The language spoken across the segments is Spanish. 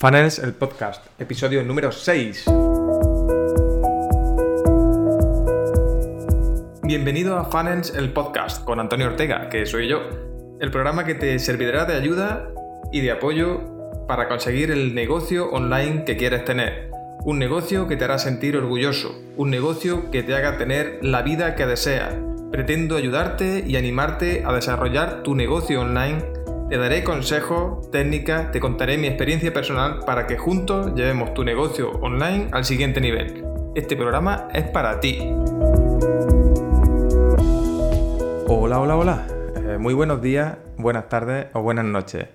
Funnels, el podcast, episodio número 6. Bienvenido a Funnels, el podcast, con Antonio Ortega, que soy yo. El programa que te servirá de ayuda y de apoyo para conseguir el negocio online que quieres tener. Un negocio que te hará sentir orgulloso, un negocio que te haga tener la vida que deseas. Pretendo ayudarte y animarte a desarrollar tu negocio online te daré consejos, técnicas, te contaré mi experiencia personal para que juntos llevemos tu negocio online al siguiente nivel. Este programa es para ti. Hola, hola, hola. Eh, muy buenos días, buenas tardes o buenas noches.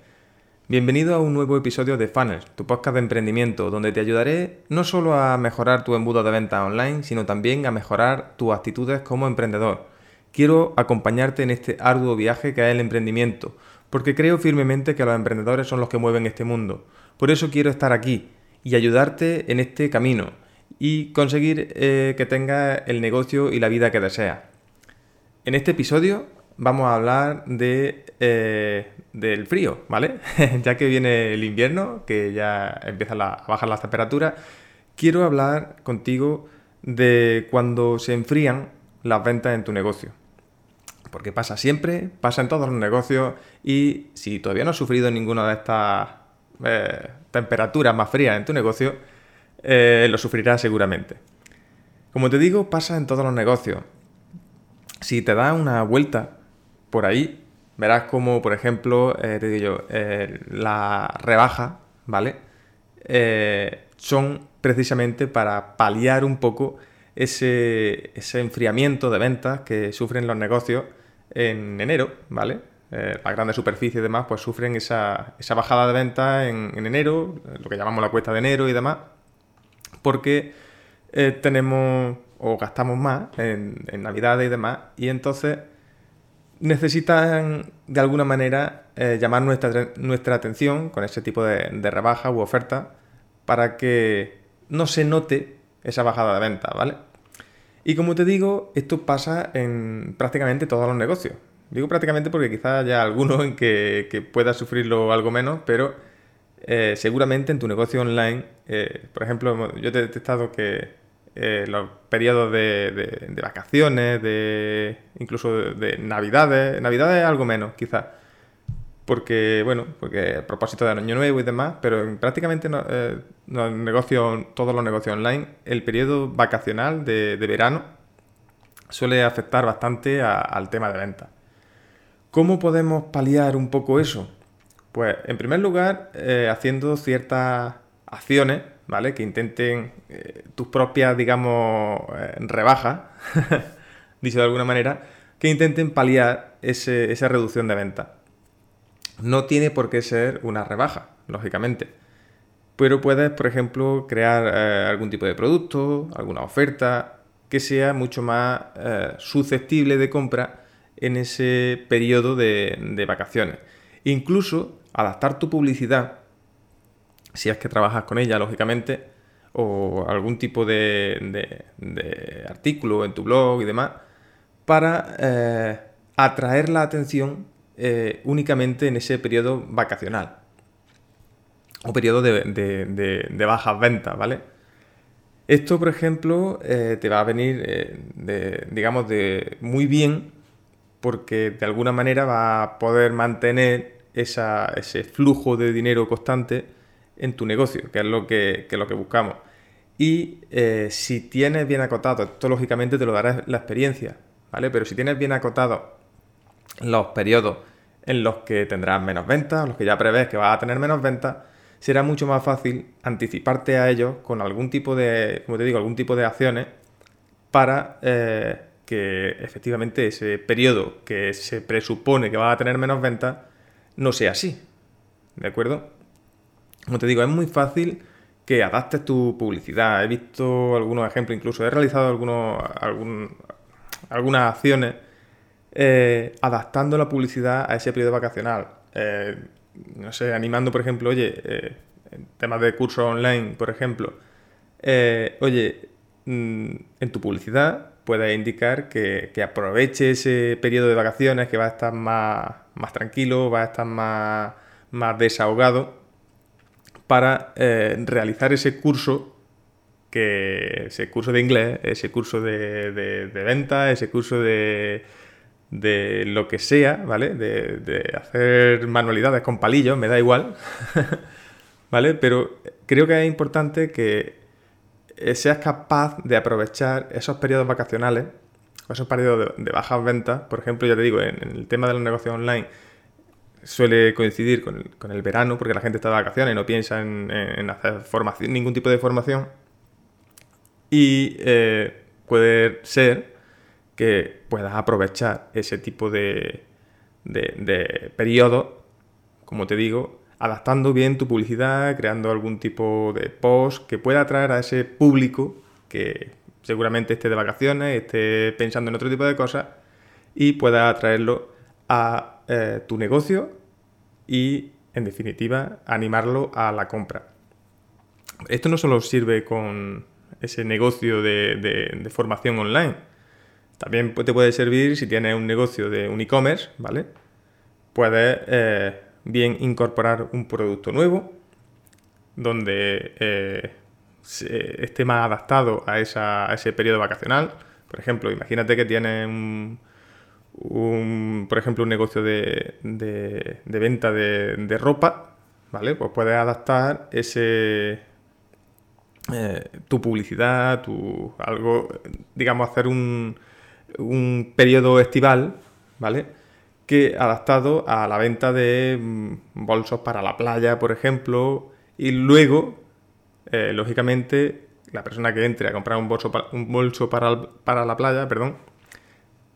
Bienvenido a un nuevo episodio de Funnels, tu podcast de emprendimiento, donde te ayudaré no solo a mejorar tu embudo de venta online, sino también a mejorar tus actitudes como emprendedor. Quiero acompañarte en este arduo viaje que es el emprendimiento porque creo firmemente que los emprendedores son los que mueven este mundo. Por eso quiero estar aquí y ayudarte en este camino y conseguir eh, que tengas el negocio y la vida que deseas. En este episodio vamos a hablar eh, del frío, ¿vale? ya que viene el invierno, que ya empiezan a bajar las temperaturas, quiero hablar contigo de cuando se enfrían las ventas en tu negocio porque pasa siempre, pasa en todos los negocios y si todavía no has sufrido ninguna de estas eh, temperaturas más frías en tu negocio, eh, lo sufrirás seguramente. Como te digo, pasa en todos los negocios. Si te das una vuelta por ahí, verás como, por ejemplo, eh, te digo yo, la rebaja, ¿vale? son precisamente para paliar un poco ese, ese enfriamiento de ventas que sufren los negocios en enero, ¿vale? Eh, las grandes superficies y demás, pues sufren esa, bajada de ventas en, enero, lo que llamamos la cuesta de enero y demás, porque eh, tenemos o gastamos más en, Navidades y demás, y entonces necesitan de alguna manera eh, llamar nuestra, nuestra atención con ese tipo de, de rebaja u oferta para que no se note esa bajada de venta, ¿vale? Y como te digo, esto pasa en prácticamente todos los negocios. Digo prácticamente porque quizás haya alguno en que, que pueda sufrirlo algo menos, pero eh, seguramente en tu negocio online, eh, por ejemplo, yo he detectado que eh, los periodos de, vacaciones, de incluso de, de, navidades, navidades algo menos quizás, porque, bueno, porque a propósito de Año Nuevo y demás, pero en prácticamente eh, los negocios, todos los negocios online, el periodo vacacional de, verano suele afectar bastante al tema de venta. ¿Cómo podemos paliar un poco eso? Pues, en primer lugar, eh, haciendo ciertas acciones, ¿vale? Que intenten eh, tus propias, digamos, rebajas, dicho de alguna manera, que intenten paliar esa reducción de venta. No tiene por qué ser una rebaja, lógicamente. Pero puedes, por ejemplo, crear eh, algún tipo de producto, alguna oferta que sea mucho más eh, susceptible de compra en ese periodo de, vacaciones. Incluso adaptar tu publicidad, si es que trabajas con ella, lógicamente, o algún tipo de, artículo en tu blog y demás, para eh, atraer la atención eh, únicamente en ese periodo vacacional o periodo de, bajas ventas, ¿vale? Esto, por ejemplo, eh, te va a venir, eh, digamos, de muy bien porque de alguna manera va a poder mantener ese flujo de dinero constante en tu negocio, que es lo que, que lo que buscamos. Y si tienes bien acotado, esto lógicamente te lo dará la experiencia, ¿vale? Pero si tienes bien acotado los periodos en los que tendrás menos ventas, los que ya prevés que vas a tener menos ventas, será mucho más fácil anticiparte a ellos con algún tipo de, como te digo, algún tipo de acciones para eh, que efectivamente ese periodo que se presupone que vas a tener menos ventas no sea así. ¿De acuerdo? Como te digo, es muy fácil que adaptes tu publicidad. He visto algunos ejemplos, incluso he realizado algunos, algunas acciones eh, adaptando la publicidad a ese periodo vacacional. Eh, no sé, animando, por ejemplo, oye, eh, en temas de cursos online, por ejemplo, oye, mm, en tu publicidad puedes indicar que, aproveche ese periodo de vacaciones, que va a estar más, más tranquilo, va a estar más, más desahogado, para realizar ese curso, que, ese curso de inglés, ese curso de, de, venta, ese curso de, de lo que sea, ¿vale? De, hacer manualidades con palillos, me da igual, ¿vale? Pero creo que es importante que seas capaz de aprovechar esos periodos vacacionales, esos periodos de, bajas ventas, por ejemplo, ya te digo, en, el tema de los negocios online suele coincidir con el, verano, porque la gente está de vacaciones y no piensa en, hacer formación, ningún tipo de formación. Y eh, puede ser que puedas aprovechar ese tipo de, de, de como te digo, adaptando bien tu publicidad, creando algún tipo de post que pueda atraer a ese público que seguramente esté de vacaciones, esté pensando en otro tipo de cosas y pueda atraerlo a eh, tu negocio y, en definitiva, animarlo a la compra. Esto no solo sirve con ese negocio de, formación online, también te puede servir si tienes un negocio de un e-commerce, ¿vale? Puedes eh, bien incorporar un producto nuevo, donde eh, esté más adaptado a, ese periodo vacacional. Por ejemplo, imagínate que tienes un, por ejemplo, un negocio de, venta de, ropa, ¿vale? Pues puedes adaptar ese, eh, tu publicidad, tu algo, digamos, hacer un, un periodo estival, ¿vale? que adaptado a la venta de mm, bolsos para la playa, por ejemplo, y luego, eh, lógicamente, la persona que entre a comprar un bolso, un bolso para, la playa, perdón,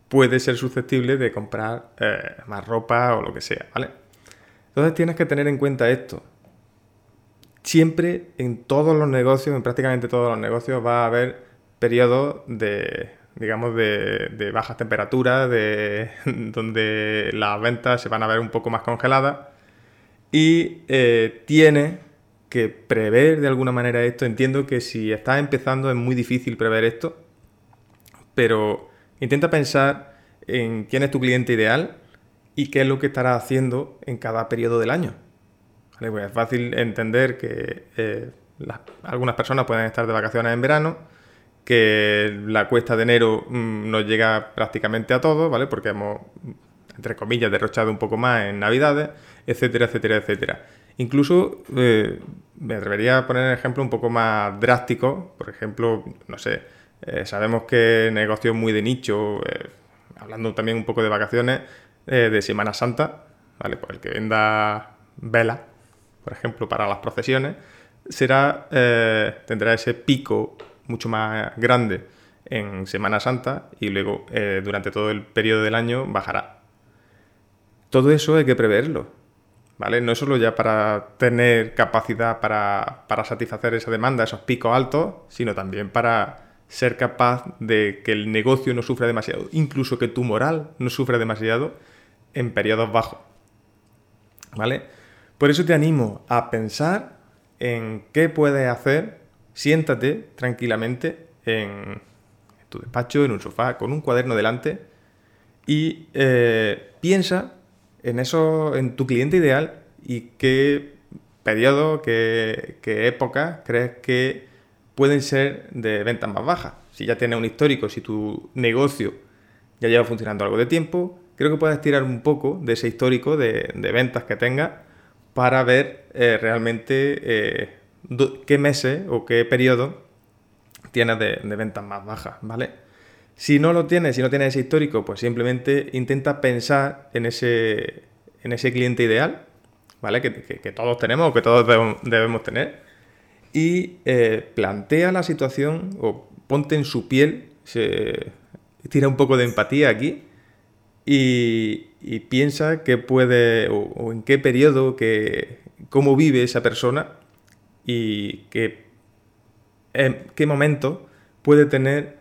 puede ser susceptible de comprar eh, más ropa o lo que sea, ¿vale? Entonces tienes que tener en cuenta esto. Siempre en todos los negocios, en prácticamente todos los negocios, va a haber periodos de, digamos, de, bajas temperaturas, de, donde las ventas se van a ver un poco más congeladas y eh, tiene que prever de alguna manera esto. Entiendo que si estás empezando es muy difícil prever esto, pero intenta pensar en quién es tu cliente ideal y qué es lo que estará haciendo en cada periodo del año. Pues es fácil entender que eh, algunas personas pueden estar de vacaciones en verano, que la cuesta de enero mm, nos llega prácticamente a todos, ¿vale? Porque hemos, entre comillas, derrochado un poco más en Navidades, etcétera, etcétera, etcétera. Incluso eh, me atrevería a poner un ejemplo un poco más drástico, por ejemplo, no sé, eh, sabemos que negocios muy de nicho, eh, hablando también un poco de vacaciones, de Semana Santa, ¿vale? Pues el que venda vela, por ejemplo, para las procesiones, será, tendrá ese pico mucho más grande en Semana Santa y luego eh, durante todo el periodo del año bajará. Todo eso hay que preverlo, ¿vale? No solo ya para tener capacidad para, para satisfacer esa demanda, esos picos altos, sino también para ser capaz de que el negocio no sufra demasiado, incluso que tu moral no sufra demasiado en periodos bajos. ¿Vale? Por eso te animo a pensar en qué puedes hacer siéntate tranquilamente en tu despacho, en un sofá, con un cuaderno delante y eh, piensa en eso, en tu cliente ideal y qué periodo, qué, época crees que pueden ser de ventas más bajas. Si ya tienes un histórico, si tu negocio ya lleva funcionando algo de tiempo, creo que puedes tirar un poco de ese histórico de, ventas que tengas para ver eh, realmente eh, qué meses o qué periodo tienes de, ventas más bajas, ¿vale? Si no lo tienes, si no tienes ese histórico, pues simplemente intenta pensar en ese, en ese cliente ideal, ¿vale? Que, todos tenemos o que todos debemos, tener. Y eh, plantea la situación o ponte en su piel, se, tira un poco de empatía aquí y, piensa qué puede o, en qué periodo, que, cómo vive esa persona y qué, qué momento puede tener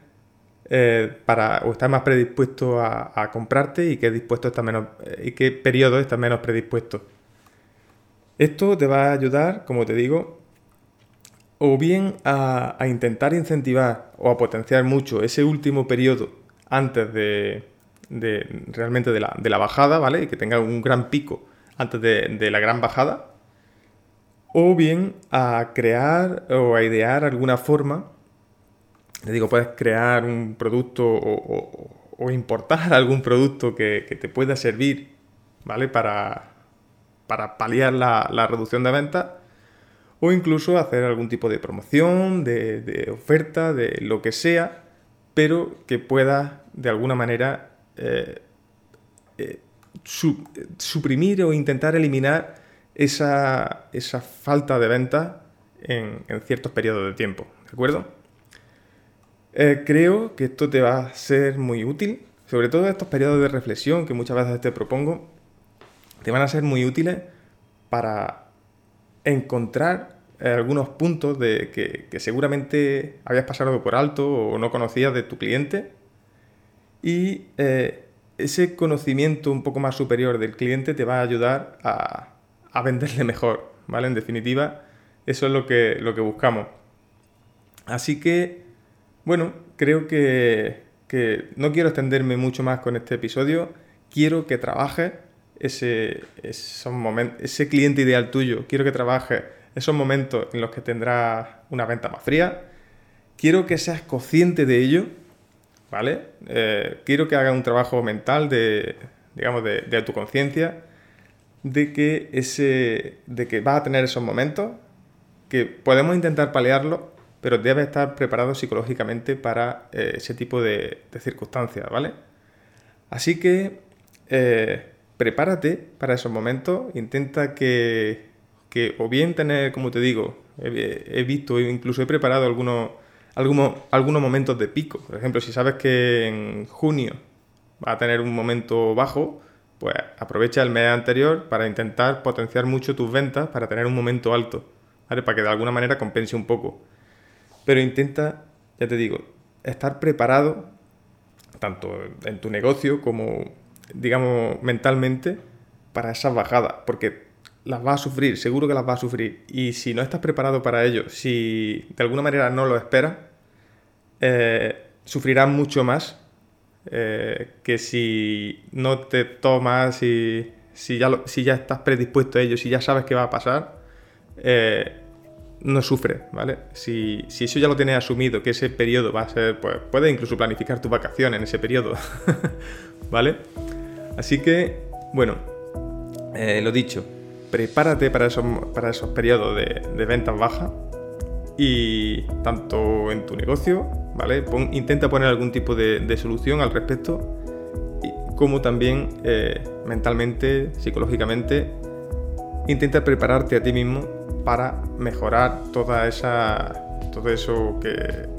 eh, para o estar más predispuesto a, comprarte y qué dispuesto está menos eh, y qué periodo está menos predispuesto. Esto te va a ayudar, como te digo, o bien a, intentar incentivar o a potenciar mucho ese último periodo antes de, realmente de la, bajada, ¿vale? Y que tenga un gran pico antes de la gran bajada o bien a crear o a idear alguna forma. Le digo, puedes crear un producto o, importar algún producto que, te pueda servir, ¿vale? Para, para paliar la, reducción de ventas. O incluso hacer algún tipo de promoción, de, oferta, de lo que sea, pero que pueda de alguna manera eh, eh, suprimir o intentar eliminar esa, falta de venta en, ciertos periodos de tiempo, ¿de acuerdo? Eh, creo que esto te va a ser muy útil, sobre todo en estos periodos de reflexión que muchas veces te propongo, te van a ser muy útiles para encontrar algunos puntos de que, seguramente habías pasado por alto o no conocías de tu cliente y eh, ese conocimiento un poco más superior del cliente te va a ayudar a, a venderle mejor, ¿vale? En definitiva, eso es lo que, lo que buscamos. Así que, bueno, creo que, no quiero extenderme mucho más con este episodio. Quiero que trabajes ese, ese cliente ideal tuyo. Quiero que trabajes esos momentos en los que tendrás una venta más fría. Quiero que seas consciente de ello, ¿vale? Eh, quiero que hagas un trabajo mental de, digamos, de, de autoconciencia de que, ese, de que vas a tener esos momentos, que podemos intentar paliarlo, pero debes estar preparado psicológicamente para eh, ese tipo de, circunstancias, ¿vale? Así que eh, prepárate para esos momentos, intenta que, que, o bien tener, como te digo, he, he visto, incluso he preparado algunos, algunos, algunos momentos de pico. Por ejemplo, si sabes que en junio va a tener un momento bajo, pues aprovecha el mes anterior para intentar potenciar mucho tus ventas para tener un momento alto, ¿vale? Para que de alguna manera compense un poco. Pero intenta, ya te digo, estar preparado, tanto en tu negocio como, digamos, mentalmente, para esas bajadas, porque las vas a sufrir, seguro que las vas a sufrir. Y si no estás preparado para ello, si de alguna manera no lo esperas, eh, sufrirás mucho más eh, que si no te tomas y si ya, si ya estás predispuesto a ello, si ya sabes qué va a pasar, eh, no sufre, ¿vale? Si, eso ya lo tienes asumido, que ese periodo va a ser, pues puedes incluso planificar tus vacaciones en ese periodo, ¿vale? Así que, bueno, eh, lo dicho, prepárate para esos, para esos periodos de, de ventas bajas y tanto en tu negocio intenta poner algún tipo de, solución al respecto, como también eh, mentalmente, psicológicamente, intenta prepararte a ti mismo para mejorar toda esa, todo eso que,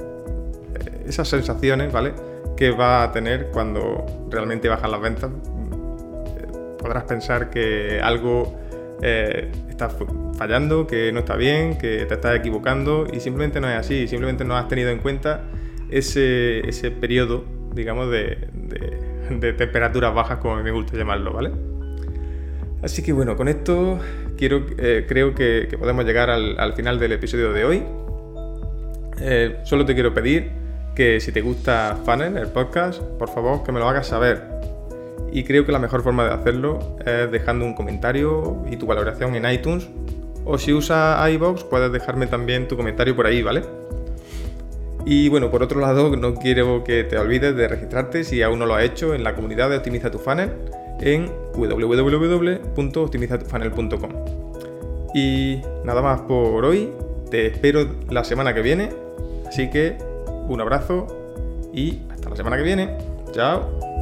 esas sensaciones, ¿vale? Que va a tener cuando realmente bajan las ventas. Podrás pensar que algo eh, está fallando, que no está bien, que te estás equivocando y simplemente no es así, simplemente no has tenido en cuenta ese, ese periodo, digamos, de, de, temperaturas bajas, como me gusta llamarlo, ¿vale? Así que bueno, con esto quiero, eh, creo que, podemos llegar al, final del episodio de hoy. Eh, solo te quiero pedir que si te gusta Funnel, el podcast, por favor que me lo hagas saber. Y creo que la mejor forma de hacerlo es dejando un comentario y tu valoración en iTunes. O si usas iBox, puedes dejarme también tu comentario por ahí, ¿vale? Y bueno, por otro lado, no quiero que te olvides de registrarte si aún no lo has hecho en la comunidad de Optimiza tu Funnel en www.optimizatufunnel.com. Y nada más por hoy, te espero la semana que viene, así que un abrazo y hasta la semana que viene. Chao.